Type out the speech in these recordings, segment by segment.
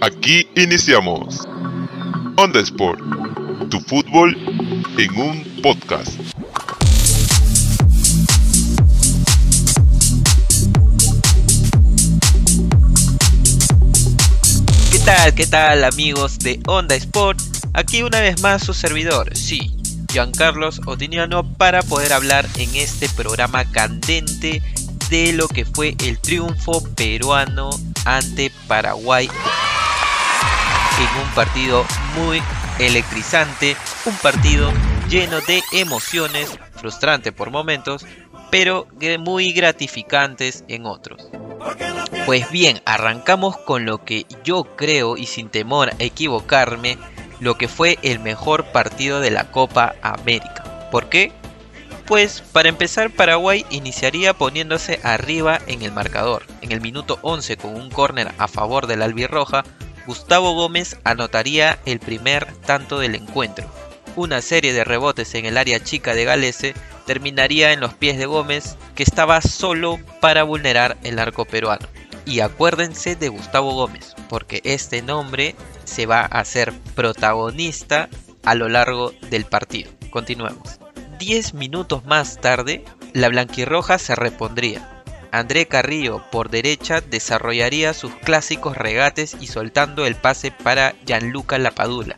Aquí iniciamos Onda Sport, tu fútbol en un podcast. ¿Qué tal? ¿Qué tal amigos de Onda Sport? Aquí una vez más su servidor, sí, Giancarlos Otiniano para poder hablar en este programa candente de lo que fue el triunfo peruano ante Paraguay en un partido muy electrizante, un partido lleno de emociones, frustrante por momentos, pero muy gratificantes en otros. Pues bien, arrancamos con lo que yo creo y sin temor a equivocarme, lo que fue el mejor partido de la Copa América. ¿Por qué? Pues para empezar Paraguay iniciaría poniéndose arriba en el marcador. En el minuto 11 con un córner a favor del albirroja, Gustavo Gómez anotaría el primer tanto del encuentro. Una serie de rebotes en el área chica de Galese terminaría en los pies de Gómez, que estaba solo para vulnerar el arco peruano. Y acuérdense de Gustavo Gómez, porque este nombre se va a hacer protagonista a lo largo del partido. Continuemos. 10 minutos más tarde, la blanquirroja se repondría. André Carrillo por derecha desarrollaría sus clásicos regates y soltando el pase para Gianluca Lapadula.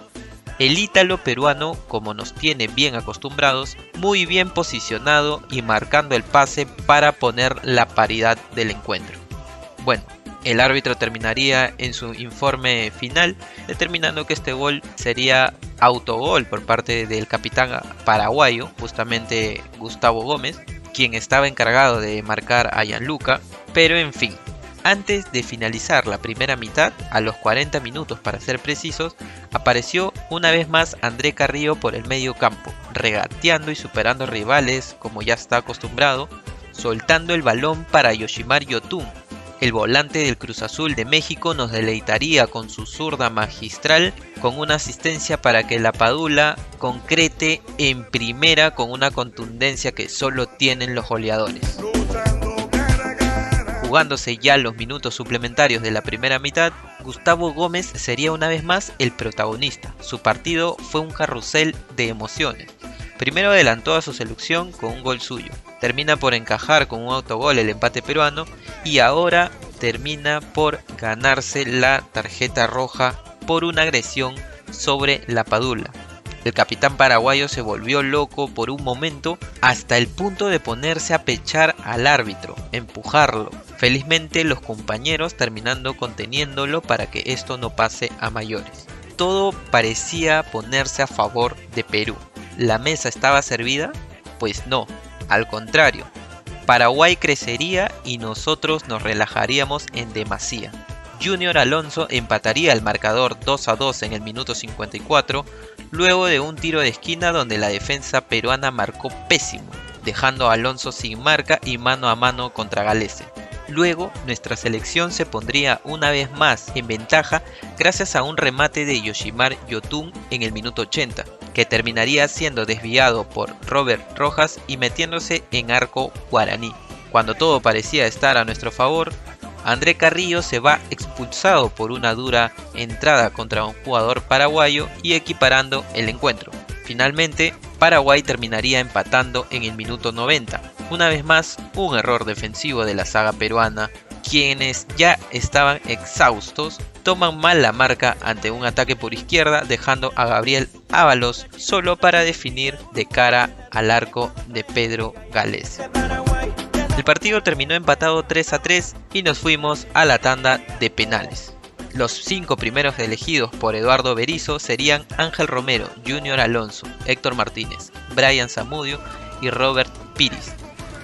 El ítalo peruano, como nos tiene bien acostumbrados, muy bien posicionado y marcando el pase para poner la paridad del encuentro. Bueno, el árbitro terminaría en su informe final determinando que este gol sería autogol por parte del capitán paraguayo, justamente Gustavo Gómez, quien estaba encargado de marcar a Gianluca, pero en fin, antes de finalizar la primera mitad, a los 40 minutos para ser precisos, apareció una vez más André Carrillo por el medio campo, regateando y superando rivales como ya está acostumbrado, soltando el balón para Yoshimar Yotun, el volante del Cruz Azul de México nos deleitaría con su zurda magistral con una asistencia para que la Padula concrete en primera con una contundencia que solo tienen los goleadores. Jugándose ya los minutos suplementarios de la primera mitad, Gustavo Gómez sería una vez más el protagonista. Su partido fue un carrusel de emociones. Primero adelantó a su selección con un gol suyo, termina por encajar con un autogol el empate peruano y ahora termina por ganarse la tarjeta roja por una agresión sobre la Padula. El capitán paraguayo se volvió loco por un momento hasta el punto de ponerse a pechar al árbitro, empujarlo. Felizmente los compañeros terminando conteniéndolo para que esto no pase a mayores. Todo parecía ponerse a favor de Perú. ¿La mesa estaba servida? Pues no, al contrario, Paraguay crecería y nosotros nos relajaríamos en demasía. Junior Alonso empataría el marcador 2 a 2 en el minuto 54, luego de un tiro de esquina donde la defensa peruana marcó pésimo, dejando a Alonso sin marca y mano a mano contra Galese. Luego, nuestra selección se pondría una vez más en ventaja gracias a un remate de Yoshimar Yotun en el minuto 80, que terminaría siendo desviado por Robert Rojas y metiéndose en arco guaraní. Cuando todo parecía estar a nuestro favor, André Carrillo se va expulsado por una dura entrada contra un jugador paraguayo y equiparando el encuentro. Finalmente, Paraguay terminaría empatando en el minuto 90. Una vez más, un error defensivo de la saga peruana, quienes ya estaban exhaustos toman mal la marca ante un ataque por izquierda, dejando a Gabriel Ábalos solo para definir de cara al arco de Pedro Gales. El partido terminó empatado 3 a 3 y nos fuimos a la tanda de penales. Los cinco primeros elegidos por Eduardo Berizo serían Ángel Romero, Junior Alonso, Héctor Martínez, Brian Zamudio y Robert Piris,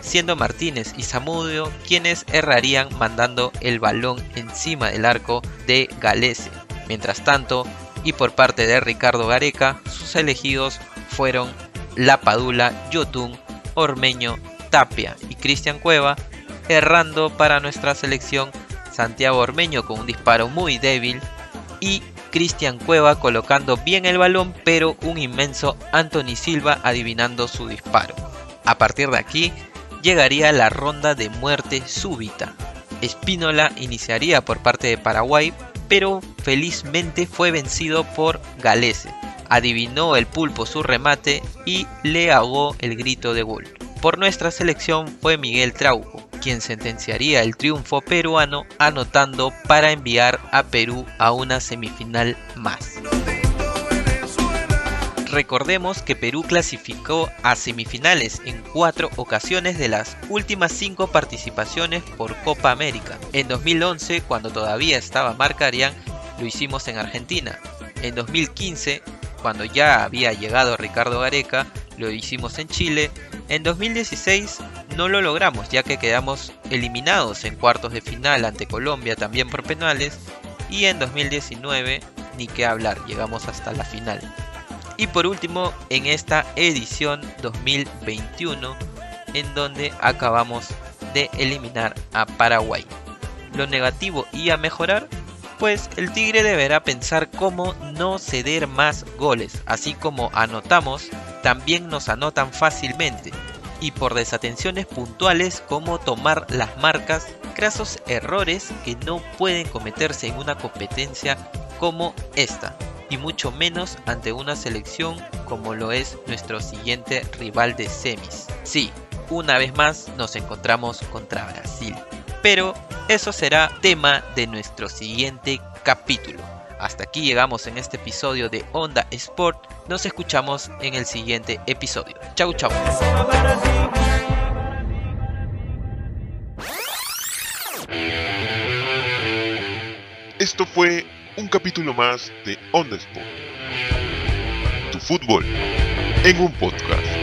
siendo Martínez y Zamudio quienes errarían mandando el balón encima del arco de Galese. Mientras tanto, y por parte de Ricardo Gareca, sus elegidos fueron La Padula, Yotun, Ormeño, Tapia y Cristian Cueva, errando para nuestra selección Santiago Ormeño con un disparo muy débil y Cristian Cueva colocando bien el balón pero un inmenso Anthony Silva adivinando su disparo. A partir de aquí llegaría la ronda de muerte súbita. Espínola iniciaría por parte de Paraguay, pero felizmente fue vencido por Galese. Adivinó el pulpo su remate y le ahogó el grito de gol. Por nuestra selección fue Miguel Trauco, quien sentenciaría el triunfo peruano anotando para enviar a Perú a una semifinal más. Recordemos que Perú clasificó a semifinales en cuatro ocasiones de las últimas cinco participaciones por Copa América. En 2011, cuando todavía estaba Marcarian, lo hicimos en Argentina. En 2015, cuando ya había llegado Ricardo Gareca, lo hicimos en Chile. En 2016 no lo logramos ya que quedamos eliminados en cuartos de final ante Colombia también por penales. Y en 2019 ni que hablar, llegamos hasta la final. Y por último, en esta edición 2021, en donde acabamos de eliminar a Paraguay. Lo negativo y a mejorar, pues el Tigre deberá pensar cómo no ceder más goles, así como anotamos, también nos anotan fácilmente, y por desatenciones puntuales como tomar las marcas, grasos errores que no pueden cometerse en una competencia como esta y mucho menos ante una selección como lo es nuestro siguiente rival de semis. Sí, una vez más nos encontramos contra Brasil, pero eso será tema de nuestro siguiente capítulo. Hasta aquí llegamos en este episodio de Onda Sport. Nos escuchamos en el siguiente episodio. Chau chau. Esto fue un capítulo más de On the Sport. Tu fútbol en un podcast.